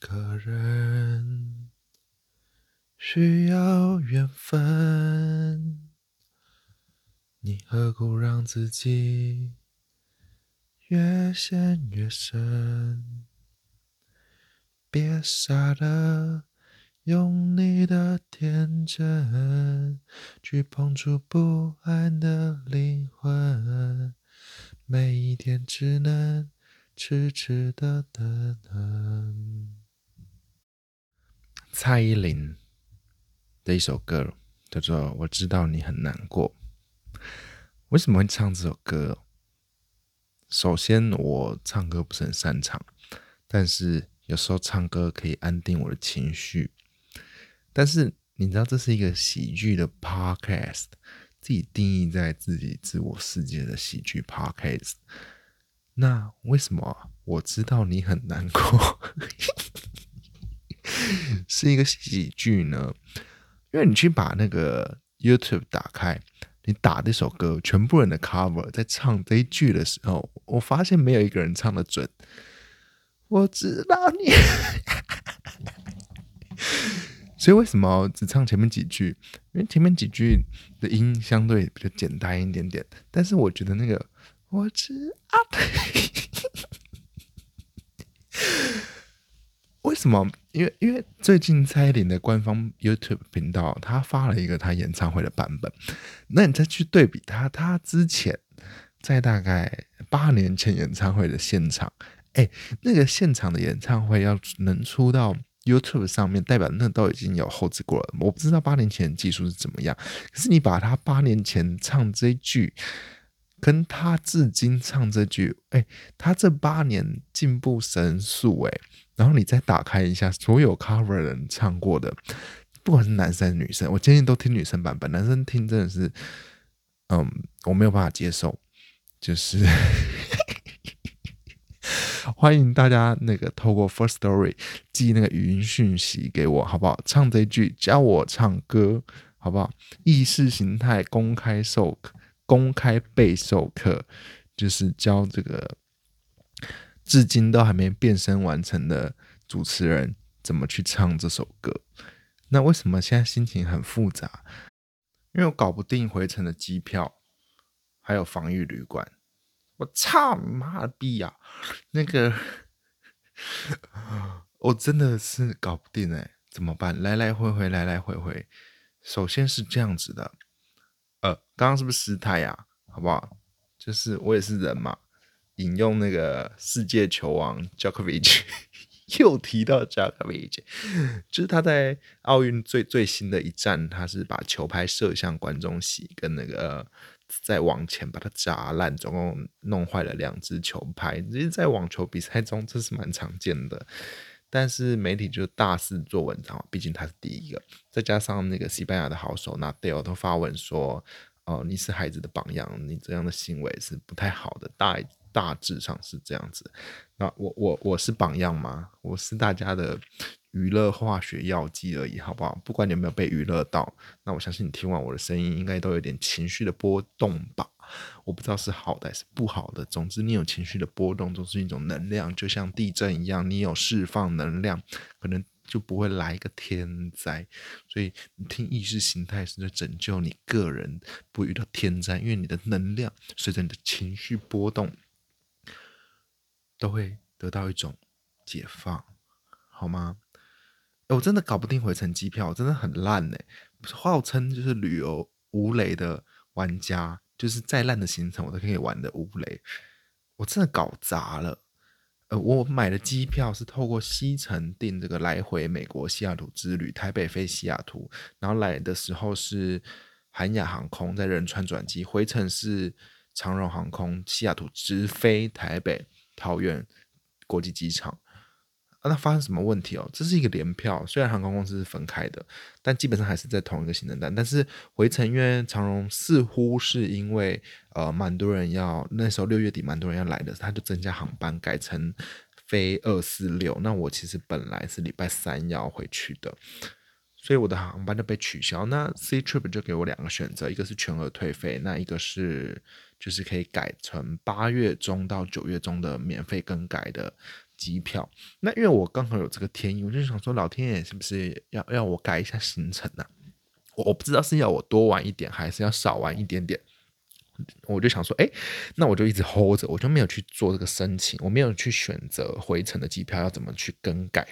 个人需要缘分，你何苦让自己越陷越深？别傻的用你的天真去碰触不安的灵魂，每一天只能。痴痴的等。蔡依林的一首歌叫做《我知道你很难过》。为什么会唱这首歌？首先，我唱歌不是很擅长，但是有时候唱歌可以安定我的情绪。但是你知道，这是一个喜剧的 podcast，自己定义在自己自我世界的喜剧 podcast。那为什么我知道你很难过，是一个喜剧呢？因为你去把那个 YouTube 打开，你打这首歌，全部人的 cover 在唱这一句的时候，我发现没有一个人唱的准。我知道你，所以为什么只唱前面几句？因为前面几句的音相对比较简单一点点，但是我觉得那个。我知道，为什么？因为因为最近蔡依林的官方 YouTube 频道，他发了一个他演唱会的版本。那你再去对比他，他之前在大概八年前演唱会的现场，哎，那个现场的演唱会要能出到 YouTube 上面，代表那都已经有后置过了。我不知道八年前技术是怎么样，可是你把他八年前唱这句。跟他至今唱这句，哎，他这八年进步神速，哎，然后你再打开一下所有 cover 人唱过的，不管是男生女生，我建议都听女生版本，男生听真的是，嗯，我没有办法接受，就是 欢迎大家那个透过 First Story 寄那个语音讯息给我，好不好？唱这一句教我唱歌，好不好？意识形态公开授课。公开备授课，就是教这个至今都还没变身完成的主持人怎么去唱这首歌。那为什么现在心情很复杂？因为我搞不定回程的机票，还有防御旅馆。我操你妈逼呀！那个我真的是搞不定哎，怎么办？来来回回，来来回回。首先是这样子的。呃，刚刚是不是失态呀？好不好？就是我也是人嘛。引用那个世界球王 Djokovic，又提到 Djokovic，就是他在奥运最最新的一战，他是把球拍射向观众席，跟那个再往前把它砸烂，总共弄坏了两只球拍。其实，在网球比赛中，这是蛮常见的。但是媒体就大肆做文章，毕竟他是第一个，再加上那个西班牙的好手那戴尔都发文说：“哦，你是孩子的榜样，你这样的行为是不太好的。”大大致上是这样子。那我我我是榜样吗？我是大家的娱乐化学药剂而已，好不好？不管你有没有被娱乐到，那我相信你听完我的声音，应该都有点情绪的波动吧。我不知道是好的还是不好的。总之，你有情绪的波动，都是一种能量，就像地震一样，你有释放能量，可能就不会来一个天灾。所以，你听意识形态是在拯救你个人不遇到天灾，因为你的能量随着你的情绪波动，都会得到一种解放，好吗？我真的搞不定回程机票，真的很烂呢。号称就是旅游无雷的玩家。就是再烂的行程，我都可以玩的无雷。我真的搞砸了。呃，我买的机票是透过西城订这个来回美国西雅图之旅，台北飞西雅图，然后来的时候是韩亚航空在仁川转机，回程是长荣航空西雅图直飞台北桃园国际机场。啊，那发生什么问题哦？这是一个联票，虽然航空公司是分开的，但基本上还是在同一个行程单。但是回程，因为长荣似乎是因为呃蛮多人要，那时候六月底蛮多人要来的，他就增加航班，改成飞二四六。那我其实本来是礼拜三要回去的，所以我的航班就被取消。那 C Trip 就给我两个选择，一个是全额退费，那一个是就是可以改成八月中到九月中的免费更改的。机票。那因为我刚好有这个天意，我就想说，老天爷是不是要要我改一下行程呢？我我不知道是要我多玩一点，还是要少玩一点点。我就想说，哎，那我就一直 hold 着，我就没有去做这个申请，我没有去选择回程的机票要怎么去更改。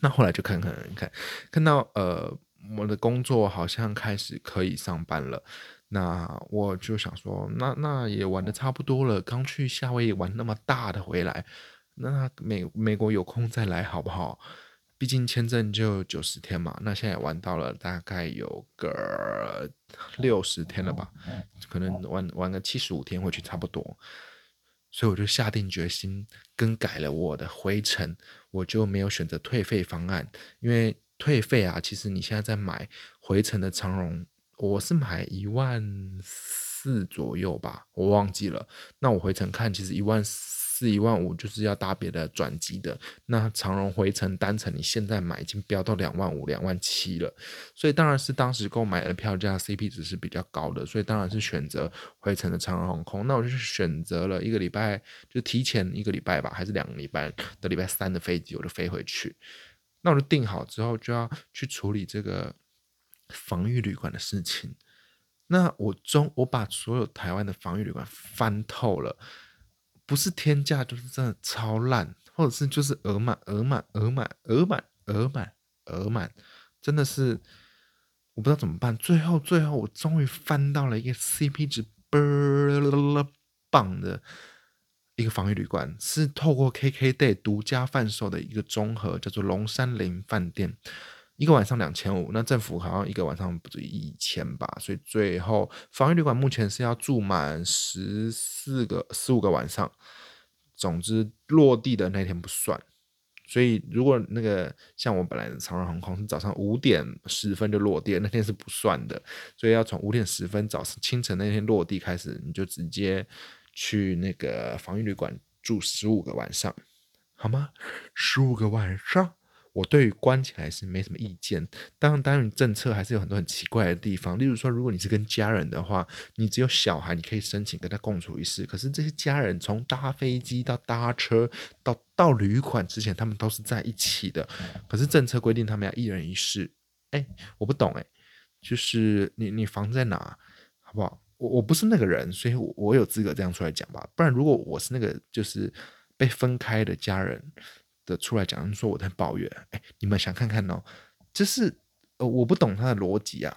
那后来就看看看，看到呃，我的工作好像开始可以上班了。那我就想说，那那也玩的差不多了，刚去夏威夷玩那么大的回来，那美美国有空再来好不好？毕竟签证就九十天嘛，那现在玩到了大概有个六十天了吧，可能玩玩个七十五天回去差不多，所以我就下定决心更改了我的回程，我就没有选择退费方案，因为退费啊，其实你现在在买回程的长荣，我是买一万四左右吧，我忘记了，那我回程看其实一万四。一万五，就是要搭别的转机的。那长荣回程单程，你现在买已经飙到两万五、两万七了。所以当然是当时购买的票价 CP 值是比较高的，所以当然是选择回程的长荣航空。那我就选择了一个礼拜，就提前一个礼拜吧，还是两个礼拜的礼拜三的飞机，我就飞回去。那我就订好之后，就要去处理这个防御旅馆的事情。那我中我把所有台湾的防御旅馆翻透了。不是天价，就是真的超烂，或者是就是额满、额满、额满、额满、额满、额满，真的是我不知道怎么办。最后，最后我终于翻到了一个 CP 值倍棒的一个防御旅馆，是透过 KKday 独家贩售的一个综合，叫做龙山林饭店。一个晚上两千五，那政府好像一个晚上不止一千吧，所以最后防御旅馆目前是要住满十四个、十五个晚上。总之落地的那天不算，所以如果那个像我本来的长荣航空是早上五点十分就落地，那天是不算的，所以要从五点十分早上清晨那天落地开始，你就直接去那个防御旅馆住十五个晚上，好吗？十五个晚上。我对于关起来是没什么意见，当然，当然政策还是有很多很奇怪的地方。例如说，如果你是跟家人的话，你只有小孩，你可以申请跟他共处一室。可是这些家人从搭飞机到搭车到到旅馆之前，他们都是在一起的。可是政策规定他们要一人一室。哎，我不懂哎，就是你你房在哪，好不好？我我不是那个人，所以我有资格这样出来讲吧。不然如果我是那个就是被分开的家人。的出来讲说我在抱怨，哎，你们想看看哦，就是呃我不懂他的逻辑啊，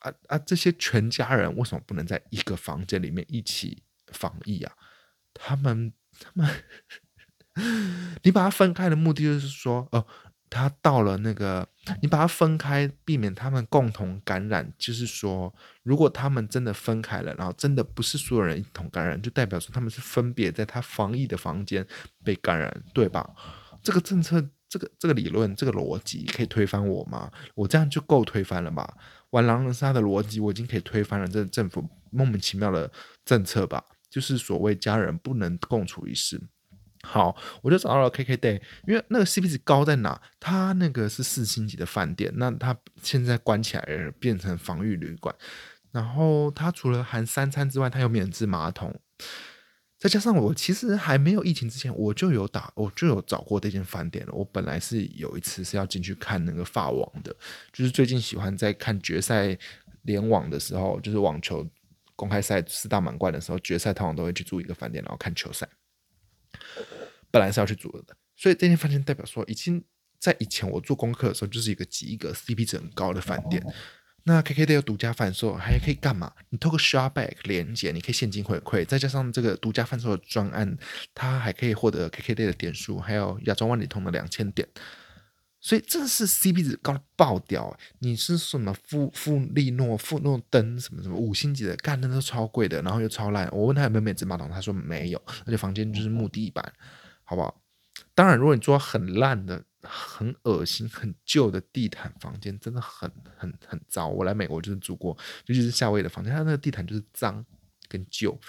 啊啊这些全家人为什么不能在一个房间里面一起防疫啊？他们他们，你把它分开的目的就是说哦。他到了那个，你把它分开，避免他们共同感染。就是说，如果他们真的分开了，然后真的不是所有人一同感染，就代表说他们是分别在他防疫的房间被感染，对吧？这个政策，这个这个理论，这个逻辑可以推翻我吗？我这样就够推翻了吧？玩狼人杀的逻辑，我已经可以推翻了这政府莫名其妙的政策吧？就是所谓家人不能共处一室。好，我就找到了 KKday，因为那个 CP 值高在哪？它那个是四星级的饭店，那它现在关起来，变成防御旅馆。然后它除了含三餐之外，它有免治马桶。再加上我其实还没有疫情之前，我就有打，我就有找过这间饭店了。我本来是有一次是要进去看那个法网的，就是最近喜欢在看决赛联网的时候，就是网球公开赛四大满贯的时候，决赛通常都会去住一个饭店，然后看球赛。本来是要去住的，所以这间饭店代表说，已经在以前我做功课的时候，就是一个几个 CP 值很高的饭店。那 KKday 有独家贩售，还可以干嘛？你透过 Shopback 连接，你可以现金回馈，再加上这个独家贩售的专案，它还可以获得 KKday 的点数，还有亚洲万里通的两千点。所以这是 CP 值高的爆掉。你是什么富富利诺、富诺登什么什么五星级的，干的都超贵的，然后又超烂。我问他有没有免治马桶，他说没有，而且房间就是木地板。好不好？当然，如果你做很烂的、很恶心、很旧的地毯房间，真的很、很、很糟。我来美国就是住过，尤其是夏威夷的房间，它那个地毯就是脏跟旧。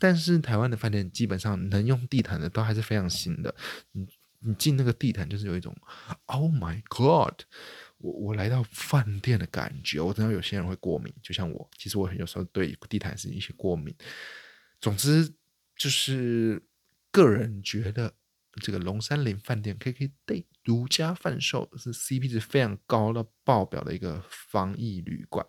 但是台湾的饭店基本上能用地毯的都还是非常新的。你你进那个地毯，就是有一种 “Oh my God”，我我来到饭店的感觉。我知道有些人会过敏，就像我，其实我有时候对地毯是一些过敏。总之就是个人觉得。这个龙山林饭店 KK Day 独家贩售，是 CP 值非常高的爆表的一个防疫旅馆。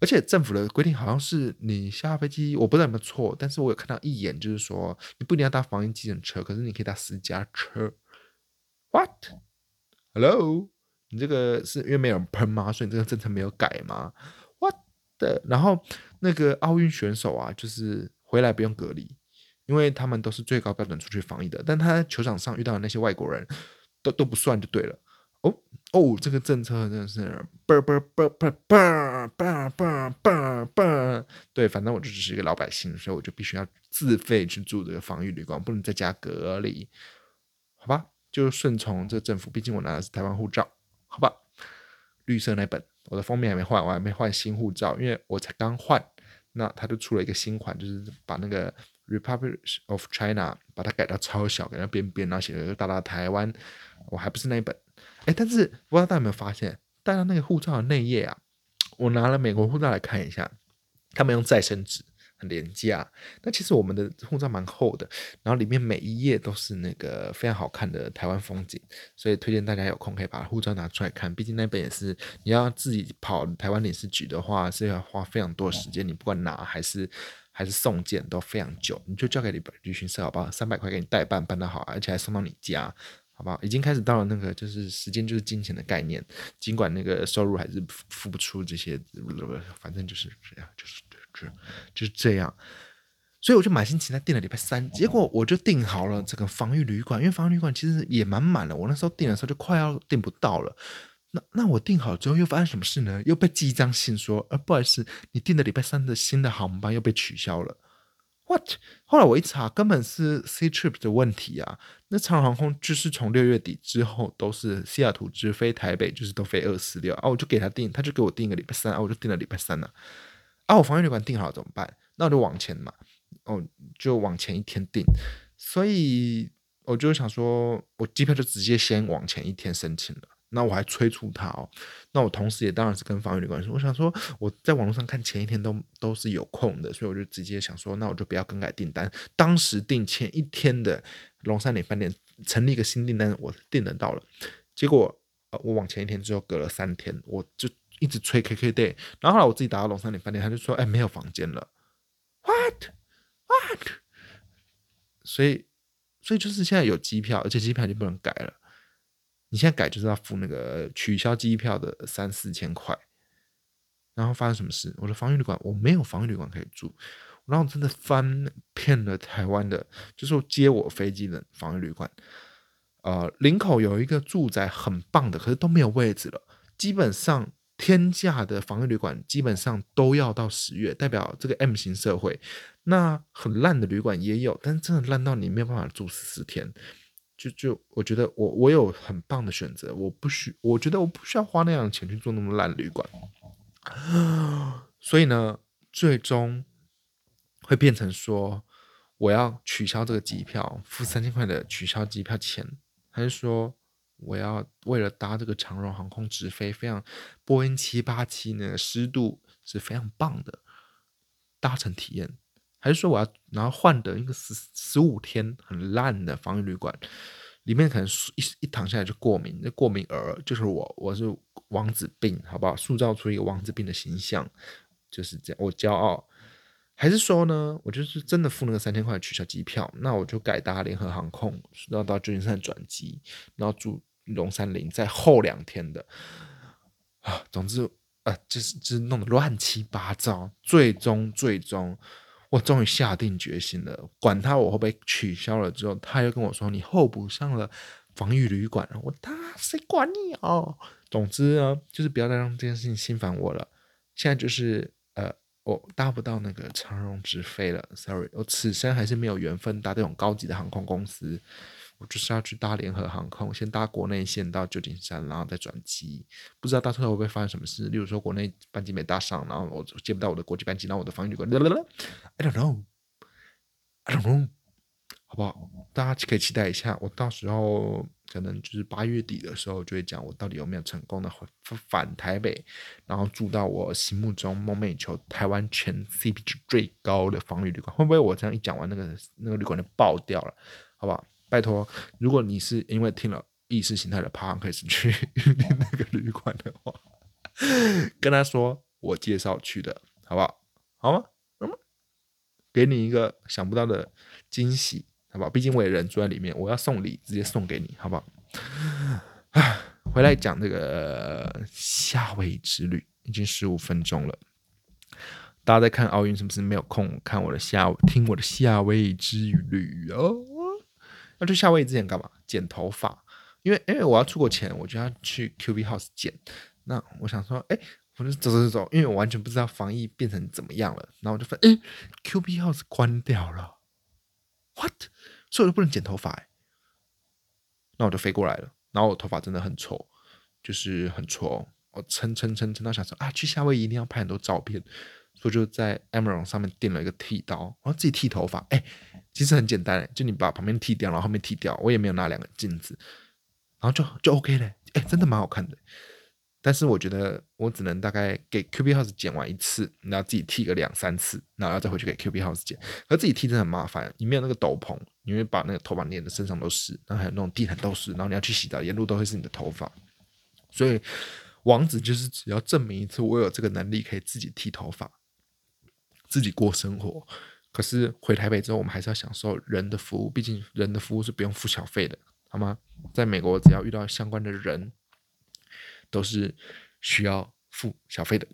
而且政府的规定好像是你下飞机，我不知道有没有错，但是我有看到一眼，就是说你不一定要搭防疫机程车，可是你可以搭私家车。What？Hello？你这个是因为没有人喷吗？所以你这个政策没有改吗？What？的？然后那个奥运选手啊，就是回来不用隔离，因为他们都是最高标准出去防疫的，但他球场上遇到的那些外国人都都不算就对了。哦哦，这个政策真的是啵啵啵啵啵啵啵啵啵，对，反正我就只是一个老百姓，所以我就必须要自费去住这个防疫旅馆，不能在家隔离，好吧？就顺从这个政府，毕竟我拿的是台湾护照，好吧？绿色那本，我的封面还没换，我还没换新护照，因为我才刚换，那他就出了一个新款，就是把那个 Republic of China 把它改到超小，改到边边，然后写了一个大大台湾，我还不是那一本。哎，但是不知道大家有没有发现，大家那个护照的内页啊，我拿了美国护照来看一下，他们用再生纸，很廉价。那其实我们的护照蛮厚的，然后里面每一页都是那个非常好看的台湾风景，所以推荐大家有空可以把护照拿出来看。毕竟那本也是你要自己跑台湾领事局的话，是要花非常多时间，你不管拿还是还是送件都非常久。你就交给旅旅行社好不好？三百块给你代办，办得好，而且还送到你家。好不好？已经开始到了那个就是时间就是金钱的概念，尽管那个收入还是付不出这些，反正就是这样，就是这就是这样。所以我就满心期待订了礼拜三，结果我就订好了这个防御旅馆，因为防御旅馆其实也蛮满了。我那时候订的时候就快要订不到了。那那我订好之后又发生什么事呢？又被寄一张信说，呃，不好意思，你订的礼拜三的新的航班又被取消了。What？后来我一查，根本是 C trip 的问题啊！那长航空就是从六月底之后都是西雅图直飞台北，就是都飞二四六啊！我就给他订，他就给我订个礼拜三啊，我就订了礼拜三了。啊，我房间旅馆订好了怎么办？那我就往前嘛，哦，就往前一天订。所以我就想说，我机票就直接先往前一天申请了。那我还催促他哦，那我同时也当然是跟防疫旅馆说，我想说我在网络上看前一天都都是有空的，所以我就直接想说，那我就不要更改订单。当时订前一天的龙山岭饭店成立一个新订单，我订得到了。结果呃，我往前一天之后隔了三天，我就一直催 KK day，然后后来我自己打到龙山岭饭店，他就说，哎，没有房间了。What what？所以所以就是现在有机票，而且机票就不能改了。你现在改就是要付那个取消机票的三四千块，然后发生什么事？我的防御旅馆我没有防御旅馆可以住，然后真的翻遍了台湾的，就是接我飞机的防御旅馆。呃，林口有一个住宅很棒的，可是都没有位置了。基本上天价的防御旅馆基本上都要到十月，代表这个 M 型社会。那很烂的旅馆也有，但是真的烂到你没有办法住十四天。就就我觉得我我有很棒的选择，我不需我觉得我不需要花那样的钱去做那么烂旅馆，所以呢，最终会变成说我要取消这个机票，付三千块的取消机票钱，还是说我要为了搭这个长荣航空直飞，非常波音七八七呢湿度是非常棒的搭乘体验。还是说我要然后换的一个十十五天很烂的防疫旅馆，里面可能一一躺下来就过敏，那过敏儿就是我，我是王子病，好不好？塑造出一个王子病的形象，就是这样，我骄傲。还是说呢，我就是真的付那个三千块取消机票，那我就改搭联合航空，然后到旧金山转机，然后住龙山林，在后两天的啊，总之啊，就是就是弄得乱七八糟，最终最终。我终于下定决心了，管他我会不会取消了之后，他又跟我说你候补上了防御旅馆，我他谁管你哦？总之呢，就是不要再让这件事情心烦我了。现在就是呃，我搭不到那个长荣直飞了，sorry，我此生还是没有缘分搭这种高级的航空公司。我就是要去搭联合航空，先搭国内线到旧金山，然后再转机。不知道到时候会不会发生什么事？例如说国内班机没搭上，然后我接不到我的国际班机，然后我的防疫旅馆，I don't know，I don't know，好不好？大家可以期待一下，我到时候可能就是八月底的时候就会讲我到底有没有成功的回返台北，然后住到我心目中梦寐以求台湾全 CP 值最高的防御旅馆。会不会我这样一讲完，那个那个旅馆就爆掉了？好不好？拜托，如果你是因为听了意识形态的 p 可以是去那个旅馆的话，跟他说我介绍去的，好不好？好吗？嗯，给你一个想不到的惊喜，好不好？毕竟我也人住在里面，我要送礼，直接送给你，好不好？回来讲这个夏威夷之旅，已经十五分钟了。大家在看奥运，是不是没有空看我的夏听我的夏威夷之旅哦？要去夏威夷之前干嘛？剪头发，因为因为我要出国前，我就要去 Q B House 剪。那我想说，哎，我就走走走，因为我完全不知道防疫变成怎么样了。然后我就发现，哎，Q B House 关掉了，what？所以我就不能剪头发哎。那我就飞过来了，然后我头发真的很丑，就是很丑。我撑撑撑撑到想说啊，去夏威夷一定要拍很多照片。所以就在 Amazon 上面订了一个剃刀，然后自己剃头发。哎，其实很简单，就你把旁边剃掉，然后后面剃掉。我也没有拿两个镜子，然后就就 OK 了。哎，真的蛮好看的。但是我觉得我只能大概给 Q B House 剪完一次，然后自己剃个两三次，然后再回去给 Q B House 剪。可自己剃真的很麻烦，你没有那个斗篷，你会把那个头发粘的身上都是，然后还有那种地毯都是，然后你要去洗澡，沿路都会是你的头发。所以王子就是只要证明一次，我有这个能力可以自己剃头发。自己过生活，可是回台北之后，我们还是要享受人的服务。毕竟人的服务是不用付小费的，好吗？在美国，只要遇到相关的人，都是需要付小费的。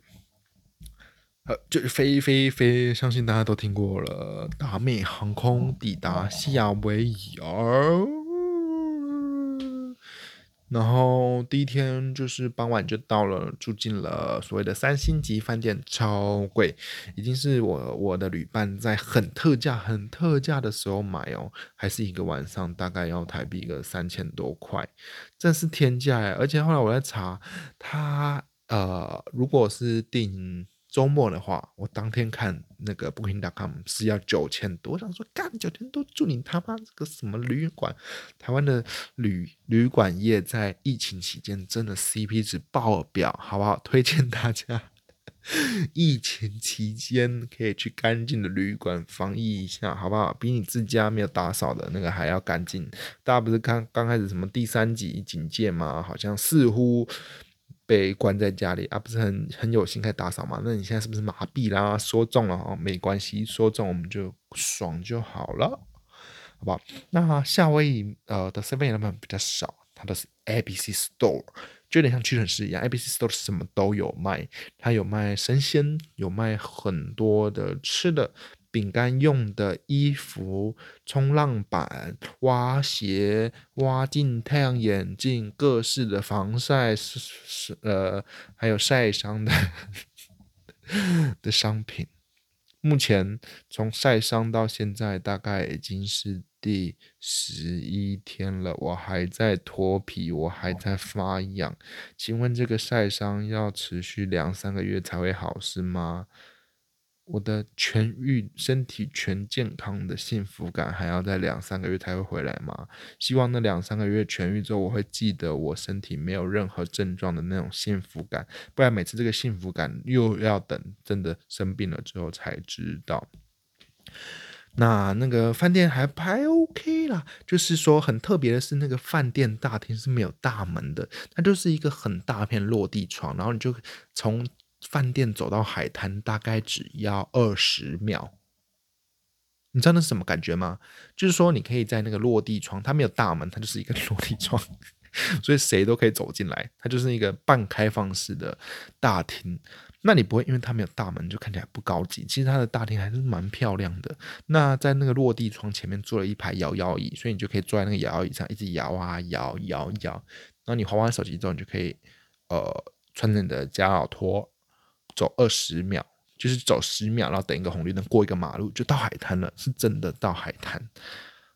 呃，就是飞飞飞，相信大家都听过了。达美航空抵达夏威夷哦。然后第一天就是傍晚就到了，住进了所谓的三星级饭店，超贵，已经是我我的旅伴在很特价、很特价的时候买哦，还是一个晚上大概要台币个三千多块，真是天价哎！而且后来我在查，他呃，如果是订。周末的话，我当天看那个 Booking.com 是要九千多，我想说干九千多住你他妈这个什么旅馆？台湾的旅旅馆业在疫情期间真的 CP 值爆表，好不好？推荐大家 疫情期间可以去干净的旅馆防疫一下，好不好？比你自家没有打扫的那个还要干净。大家不是刚刚开始什么第三级警戒吗？好像似乎。被关在家里啊，不是很很有心开打扫嘛？那你现在是不是麻痹啦？说中了哦，没关系，说中我们就爽就好了，好不好？那夏威夷呃的 Seven Eleven 比较少，它的是 ABC Store，就有点像屈臣氏一样，ABC Store 什么都有卖，它有卖生鲜，有卖很多的吃的。饼干用的衣服、冲浪板、挖鞋、挖镜、太阳眼镜、各式的防晒是是呃，还有晒伤的 的商品。目前从晒伤到现在大概已经是第十一天了，我还在脱皮，我还在发痒。请问这个晒伤要持续两三个月才会好是吗？我的痊愈、身体全健康的幸福感，还要在两三个月才会回来吗？希望那两三个月痊愈之后，我会记得我身体没有任何症状的那种幸福感，不然每次这个幸福感又要等真的生病了之后才知道。那那个饭店还还 OK 啦，就是说很特别的是，那个饭店大厅是没有大门的，它就是一个很大片落地窗，然后你就从。饭店走到海滩大概只要二十秒，你知道那是什么感觉吗？就是说你可以在那个落地窗，它没有大门，它就是一个 落地窗，所以谁都可以走进来。它就是一个半开放式的大厅。那你不会因为它没有大门就看起来不高级？其实它的大厅还是蛮漂亮的。那在那个落地窗前面坐了一排摇摇椅，所以你就可以坐在那个摇摇椅上一直摇啊摇摇摇。然后你滑完手机之后，你就可以呃穿着你的夹脚拖。走二十秒，就是走十秒，然后等一个红绿灯过一个马路就到海滩了，是真的到海滩，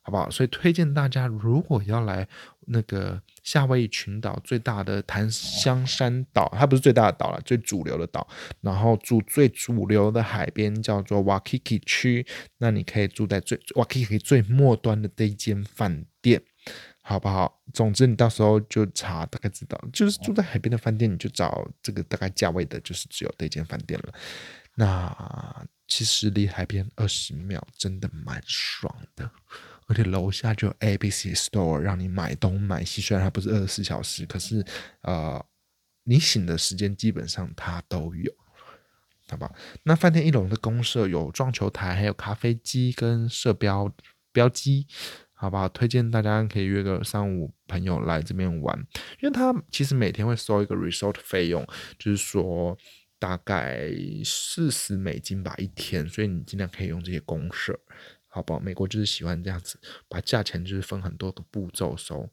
好不好？所以推荐大家，如果要来那个夏威夷群岛最大的檀香山岛，它不是最大的岛了，最主流的岛，然后住最主流的海边叫做 Waikiki 区，那你可以住在最 Waikiki 最末端的这一间饭店。好不好？总之，你到时候就查，大概知道，就是住在海边的饭店，你就找这个大概价位的，就是只有这间饭店了。那其实离海边二十秒，真的蛮爽的。而且楼下就有 A B C Store 让你买东买西。虽然它不是二十四小时，可是呃，你醒的时间基本上它都有，好吧？那饭店一楼的公社有撞球台，还有咖啡机跟射标标机，好不好？推荐大家可以约个三五朋友来这边玩，因为他其实每天会收一个 resort 费用，就是说。大概四十美金吧一天，所以你尽量可以用这些公社，好不好？美国就是喜欢这样子，把价钱就是分很多个步骤收。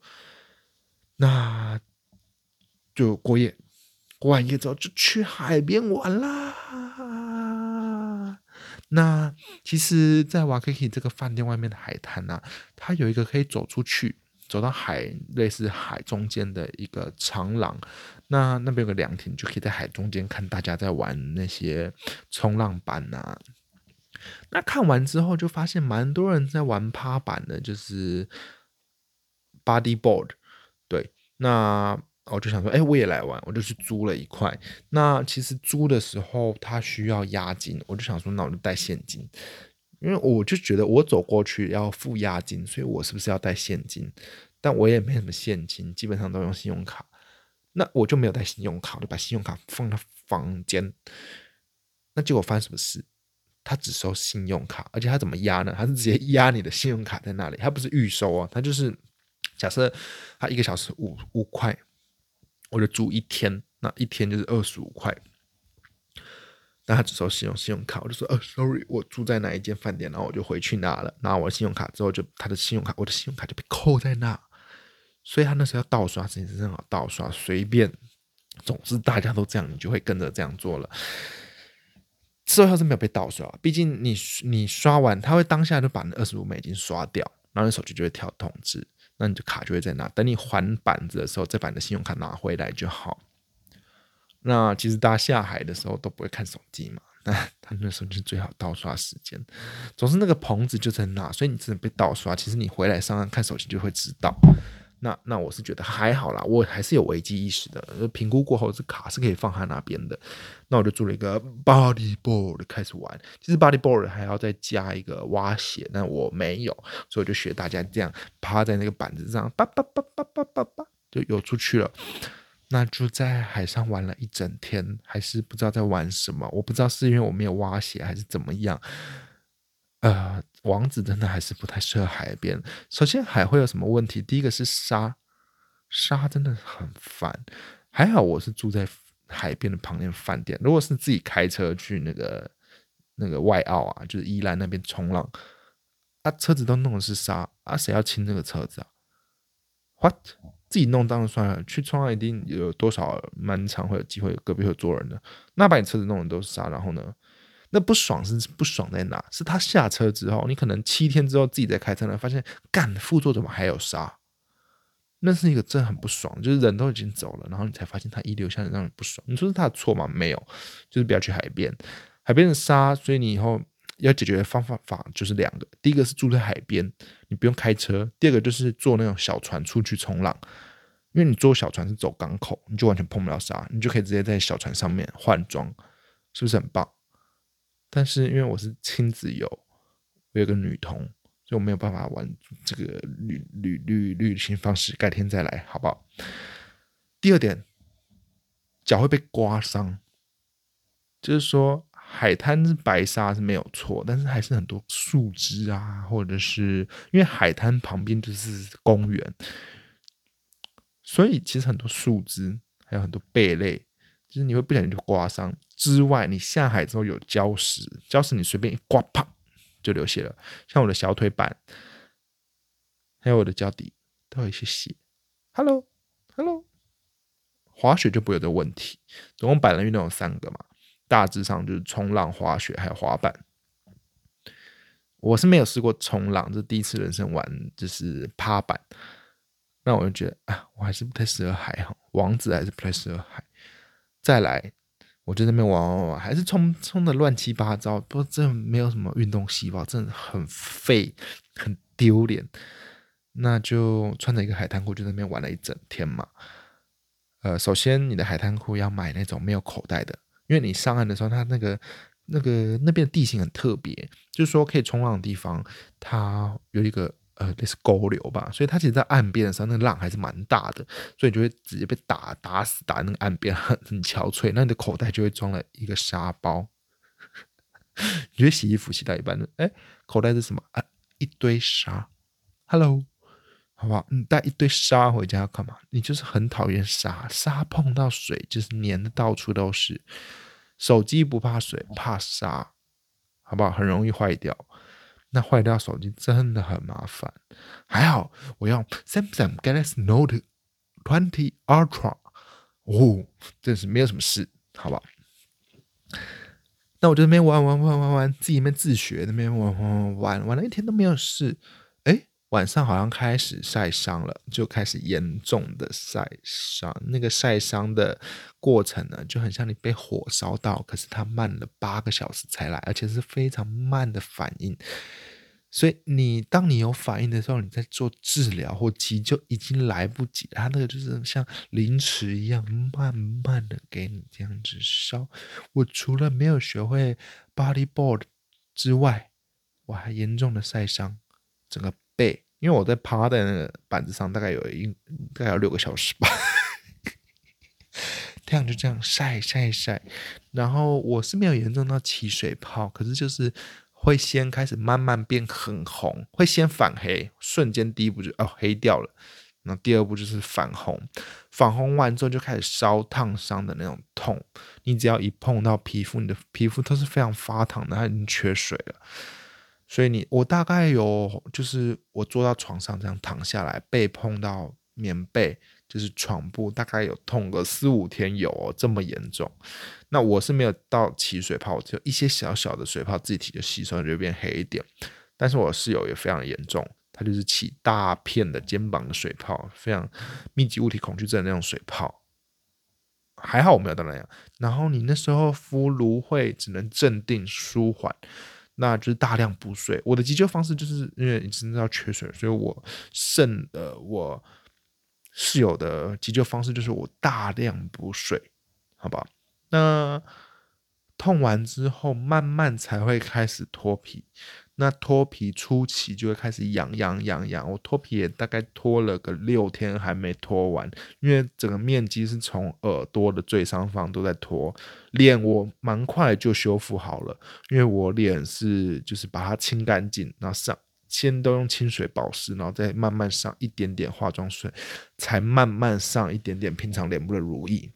那就过夜，过完夜之后就去海边玩啦。那其实，在瓦克基这个饭店外面的海滩呢，它有一个可以走出去。走到海类似海中间的一个长廊，那那边有个凉亭，就可以在海中间看大家在玩那些冲浪板呐。那看完之后就发现蛮多人在玩趴板的，就是 body board。对，那我就想说，哎，我也来玩，我就去租了一块。那其实租的时候他需要押金，我就想说，那我就带现金。因为我就觉得我走过去要付押金，所以我是不是要带现金？但我也没什么现金，基本上都用信用卡。那我就没有带信用卡，就把信用卡放到房间。那结果发生什么事？他只收信用卡，而且他怎么压呢？他是直接压你的信用卡在那里，他不是预收啊，他就是假设他一个小时五五块，我就住一天，那一天就是二十五块。那他只收信用信用卡，我就说，呃，sorry，我住在哪一间饭店，然后我就回去拿了，拿我的信用卡之后，就他的信用卡，我的信用卡就被扣在那，所以他那时候要盗刷，事情是正好盗刷，随便，总之大家都这样，你就会跟着这样做了。之后他是没有被盗刷，毕竟你你刷完，他会当下就把那二十五美金刷掉，然后你手机就会跳通知，那你的卡就会在那，等你还板子的时候，再把你的信用卡拿回来就好。那其实大家下海的时候都不会看手机嘛，那他那时候就是最好盗刷时间。总之那个棚子就在那，所以你真的被盗刷，其实你回来上岸看手机就会知道。那那我是觉得还好啦，我还是有危机意识的。评估过后，这卡是可以放他那边的。那我就做了一个 bodyboard 开始玩。其实 bodyboard 还要再加一个蛙鞋，那我没有，所以我就学大家这样趴在那个板子上，叭叭叭叭叭叭叭，就游出去了。那就在海上玩了一整天，还是不知道在玩什么。我不知道是因为我没有挖鞋还是怎么样。呃，王子真的还是不太适合海边。首先，海会有什么问题？第一个是沙，沙真的很烦。还好我是住在海边的旁边饭店。如果是自己开车去那个那个外澳啊，就是宜兰那边冲浪，啊，车子都弄的是沙，啊，谁要清这个车子啊？What？自己弄当然算了，去冲浪一定有多少蛮长会有机会隔壁会坐人的，那把你车子弄的都是沙，然后呢，那不爽是不爽在哪？是他下车之后，你可能七天之后自己在开车呢，发现干副座怎么还有沙？那是一个真很不爽，就是人都已经走了，然后你才发现他遗留下来让你不爽。你说是他的错吗？没有，就是不要去海边，海边的沙，所以你以后。要解决的方法法就是两个，第一个是住在海边，你不用开车；第二个就是坐那种小船出去冲浪，因为你坐小船是走港口，你就完全碰不了沙，你就可以直接在小船上面换装，是不是很棒？但是因为我是亲子游，我有个女童，所以我没有办法玩这个旅旅旅旅行方式，改天再来好不好？第二点，脚会被刮伤，就是说。海滩是白沙是没有错，但是还是很多树枝啊，或者是因为海滩旁边就是公园，所以其实很多树枝还有很多贝类，就是你会不小心就刮伤。之外，你下海之后有礁石，礁石你随便一刮，啪就流血了。像我的小腿板，还有我的脚底都有一些血。Hello，Hello，滑雪就不会有这问题。总共板人运动有三个嘛。大致上就是冲浪、滑雪还有滑板。我是没有试过冲浪，这第一次人生玩就是趴板。那我就觉得啊，我还是不太适合海哈，王子还是不太适合海。再来，我就在那边玩玩玩，还是冲冲的乱七八糟，不过真的没有什么运动细胞，真的很废，很丢脸。那就穿着一个海滩裤就在那边玩了一整天嘛。呃，首先你的海滩裤要买那种没有口袋的。因为你上岸的时候，它那个、那个那边地形很特别，就是说可以冲浪的地方，它有一个呃，类似沟流吧，所以它其实，在岸边的时候，那个浪还是蛮大的，所以你就会直接被打打死，打那个岸边很很憔悴。那你的口袋就会装了一个沙包。你觉得洗衣服洗到一半的，哎，口袋是什么？啊，一堆沙。Hello，好不好？你带一堆沙回家要干嘛？你就是很讨厌沙，沙碰到水就是粘的到处都是。手机不怕水，怕沙，好不好？很容易坏掉。那坏掉手机真的很麻烦。还好我用 Samsung Galaxy Note 20 Ultra，哦，真是没有什么事，好吧？那我就那边玩玩玩玩玩，自己那边自学，那边玩玩玩玩，玩了一天都没有事。晚上好像开始晒伤了，就开始严重的晒伤。那个晒伤的过程呢，就很像你被火烧到，可是它慢了八个小时才来，而且是非常慢的反应。所以你当你有反应的时候，你在做治疗或急救已经来不及，它那个就是像凌迟一样，慢慢的给你这样子烧。我除了没有学会 bodyboard 之外，我还严重的晒伤整个背，因为我在趴在那个板子上，大概有一大概有六个小时吧，太阳就这样晒晒晒，然后我是没有严重到起水泡，可是就是。会先开始慢慢变很红，会先反黑，瞬间第一步就哦黑掉了，那第二步就是反红，反红完之后就开始烧烫伤的那种痛，你只要一碰到皮肤，你的皮肤都是非常发烫的，它已经缺水了，所以你我大概有就是我坐到床上这样躺下来，被碰到棉被。就是床部大概有痛个四五天有哦，这么严重。那我是没有到起水泡，就一些小小的水泡自己体就吸收就变黑一点。但是我室友也非常严重，他就是起大片的肩膀的水泡，非常密集物体恐惧症那种水泡。还好我没有到那样。然后你那时候敷芦荟只能镇定舒缓，那就是大量补水。我的急救方式就是因为你真的要缺水，所以我剩的我。室友的急救方式就是我大量补水，好吧？那痛完之后，慢慢才会开始脱皮。那脱皮初期就会开始痒痒痒痒。我脱皮也大概脱了个六天还没脱完，因为整个面积是从耳朵的最上方都在脱。脸我蛮快就修复好了，因为我脸是就是把它清干净，然后上。先都用清水保湿，然后再慢慢上一点点化妆水，才慢慢上一点点平常脸部的乳液。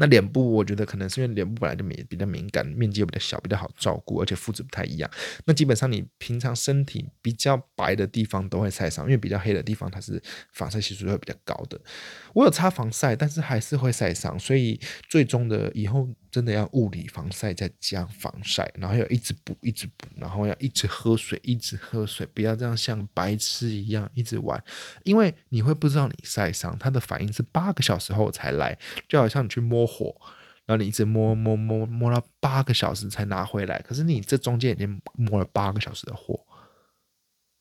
那脸部我觉得可能是因为脸部本来就敏比较敏感，面积又比较小，比较好照顾，而且肤质不太一样。那基本上你平常身体比较白的地方都会晒伤，因为比较黑的地方它是防晒系数会比较高的。我有擦防晒，但是还是会晒伤，所以最终的以后真的要物理防晒再加防晒，然后要一直补一直补，然后要一直喝水一直喝水，不要这样像白痴一样一直玩，因为你会不知道你晒伤，它的反应是八个小时后才来，就好像你去摸。火，然后你一直摸摸摸摸了八个小时才拿回来，可是你这中间已经摸了八个小时的火，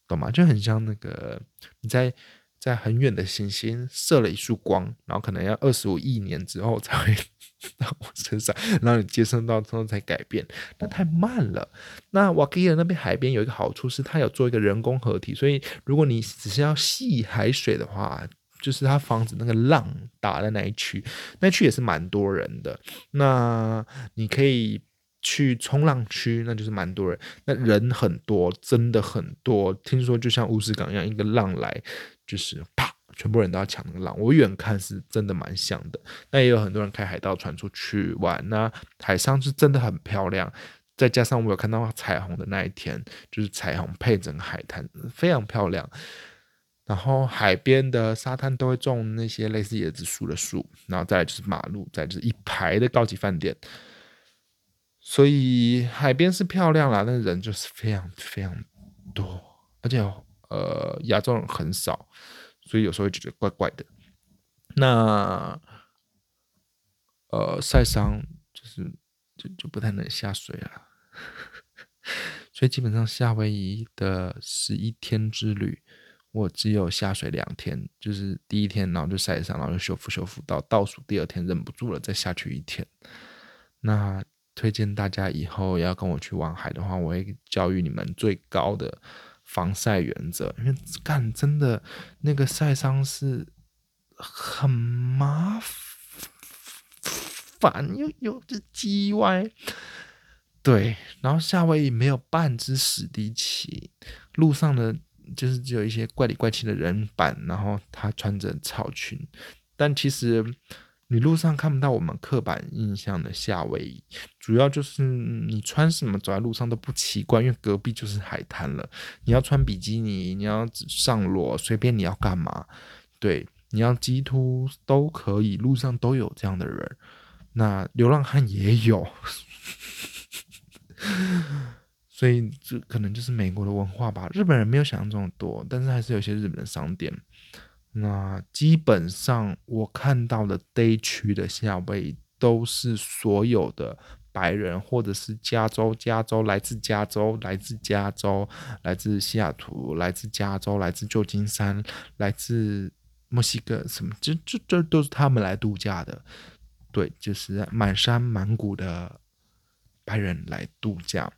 懂吗？就很像那个你在在很远的行星射了一束光，然后可能要二十五亿年之后才会 到我身上，然后你接收到之后才改变，那太慢了。那瓦基尔那边海边有一个好处是，它有做一个人工合体，所以如果你只是要吸海水的话。就是他房子那个浪打的那一区，那区也是蛮多人的。那你可以去冲浪区，那就是蛮多人，那人很多，真的很多。听说就像乌斯港一样，一个浪来就是啪，全部人都要抢那个浪。我远看是真的蛮像的。那也有很多人开海盗船出去玩，那海上是真的很漂亮。再加上我有看到彩虹的那一天，就是彩虹配整个海滩，非常漂亮。然后海边的沙滩都会种那些类似椰子树的树，然后再来就是马路，再就是一排的高级饭店。所以海边是漂亮啦，但人就是非常非常多，而且呃亚洲人很少，所以有时候会觉得怪怪的。那呃晒伤就是就就不太能下水啊，所以基本上夏威夷的十一天之旅。我只有下水两天，就是第一天，然后就晒伤，然后就修复修复到倒数第二天忍不住了，再下去一天。那推荐大家以后要跟我去玩海的话，我会教育你们最高的防晒原则，因为干真的那个晒伤是很麻烦，又有这叽歪。对，然后夏威夷没有半只史迪奇，路上的就是只有一些怪里怪气的人版，然后他穿着草裙，但其实。你路上看不到我们刻板印象的夏威夷，主要就是你穿什么走在路上都不奇怪，因为隔壁就是海滩了。你要穿比基尼，你要上裸，随便你要干嘛，对，你要鸡突都可以，路上都有这样的人。那流浪汉也有，所以这可能就是美国的文化吧。日本人没有想象中的多，但是还是有些日本的商店。那基本上我看到的 day 区的夏威夷都是所有的白人，或者是加州、加州来自加州、来自加州、来自西雅图、来自加州、来自旧金山、来自墨西哥，什么这这这都是他们来度假的。对，就是满山满谷的白人来度假。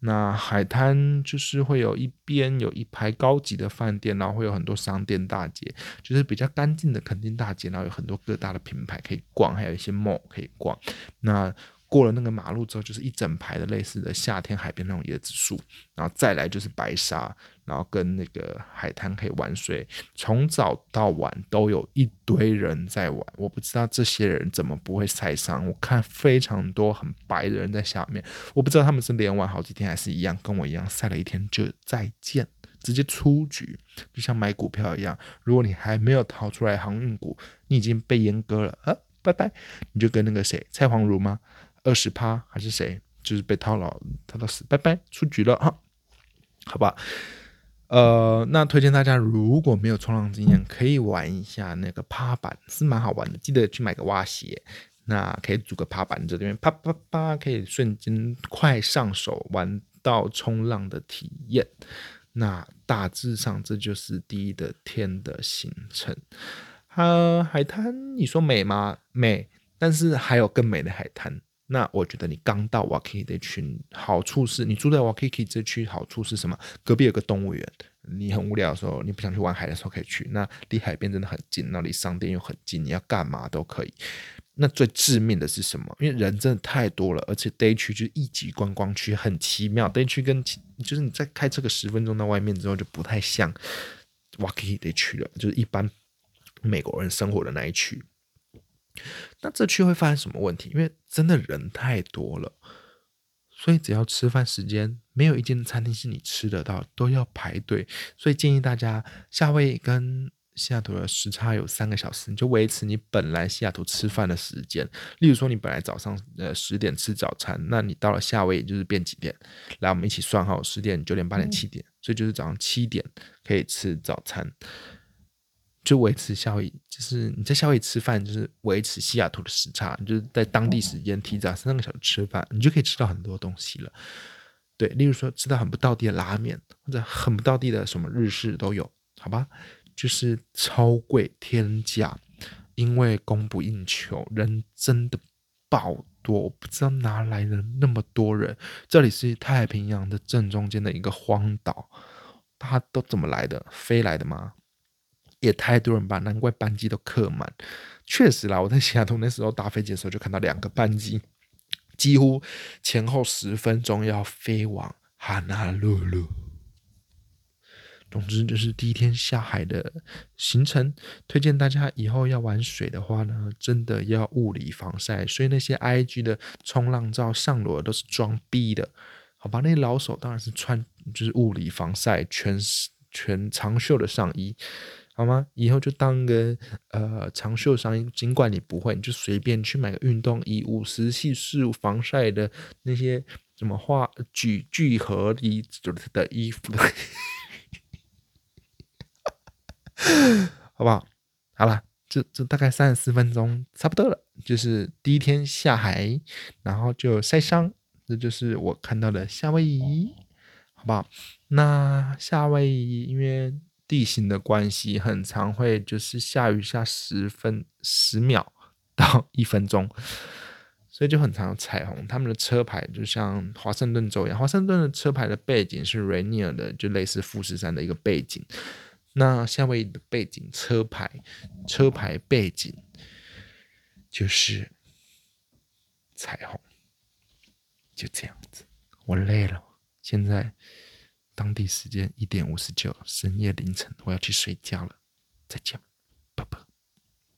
那海滩就是会有一边有一排高级的饭店，然后会有很多商店大街，就是比较干净的垦丁大街，然后有很多各大的品牌可以逛，还有一些 mall 可以逛。那过了那个马路之后，就是一整排的类似的夏天海边那种椰子树，然后再来就是白沙，然后跟那个海滩可以玩水，从早到晚都有一堆人在玩。我不知道这些人怎么不会晒伤，我看非常多很白的人在下面，我不知道他们是连玩好几天还是一样，跟我一样晒了一天就再见，直接出局，就像买股票一样，如果你还没有逃出来航运股，你已经被阉割了啊，拜拜，你就跟那个谁蔡黄如吗？二十趴还是谁？就是被套牢，套到死，拜拜，出局了哈，好吧。呃，那推荐大家如果没有冲浪经验，可以玩一下那个趴板，是蛮好玩的。记得去买个蛙鞋，那可以组个趴板，这边啪啪啪，可以瞬间快上手玩到冲浪的体验。那大致上这就是第一的天的行程。呃，海滩，你说美吗？美，但是还有更美的海滩。那我觉得你刚到瓦 k 这区，好处是你住在瓦 k 这区，好处是什么？隔壁有个动物园，你很无聊的时候，你不想去玩海的时候可以去。那离海边真的很近，那离商店又很近，你要干嘛都可以。那最致命的是什么？因为人真的太多了，而且 day 区就是一级观光区，很奇妙。day 区跟就是你在开车个十分钟到外面之后，就不太像瓦 k 这区了，就是一般美国人生活的那一区。那这区会发生什么问题？因为真的人太多了，所以只要吃饭时间，没有一间餐厅是你吃得到，都要排队。所以建议大家，夏威夷跟西雅图的时差有三个小时，你就维持你本来西雅图吃饭的时间。例如说，你本来早上呃十点吃早餐，那你到了夏威夷就是变几点？来，我们一起算哈，十点、九点、八点、七点，所以就是早上七点可以吃早餐。就维持夏威，就是你在夏威夷吃饭，就是维持西雅图的时差，你就是在当地时间提早三个小时吃饭，你就可以吃到很多东西了。对，例如说吃到很不到地的拉面，或者很不到地的什么日式都有，好吧？就是超贵天价，因为供不应求，人真的爆多，我不知道哪来的那么多人。这里是太平洋的正中间的一个荒岛，它都怎么来的？飞来的吗？也太多人吧，难怪班机都客满。确实啦，我在西雅图那时候搭飞机的时候，就看到两个班机，几乎前后十分钟要飞往哈纳鲁鲁。总之，就是第一天下海的行程，推荐大家以后要玩水的话呢，真的要物理防晒。所以那些 IG 的冲浪照上裸都是装逼的，好吧？那些老手当然是穿就是物理防晒，全全长袖的上衣。好吗？以后就当个呃长袖上衣，尽管你不会，你就随便去买个运动衣，五十系数防晒的那些什么化聚聚合衣的衣服，好不好？好了，这这大概三十四分钟差不多了，就是第一天下海，然后就晒伤，这就是我看到的夏威夷，好不好？那夏威夷因为。地形的关系，很常会就是下雨下十分十秒 到一分钟，所以就很常有彩虹。他们的车牌就像华盛顿州一样，华盛顿的车牌的背景是 Rainier 的，就类似富士山的一个背景。那夏威夷的背景车牌，车牌背景就是彩虹，就这样子。我累了，现在当地时间一点五十九，深夜凌晨，我要去睡觉了。再见。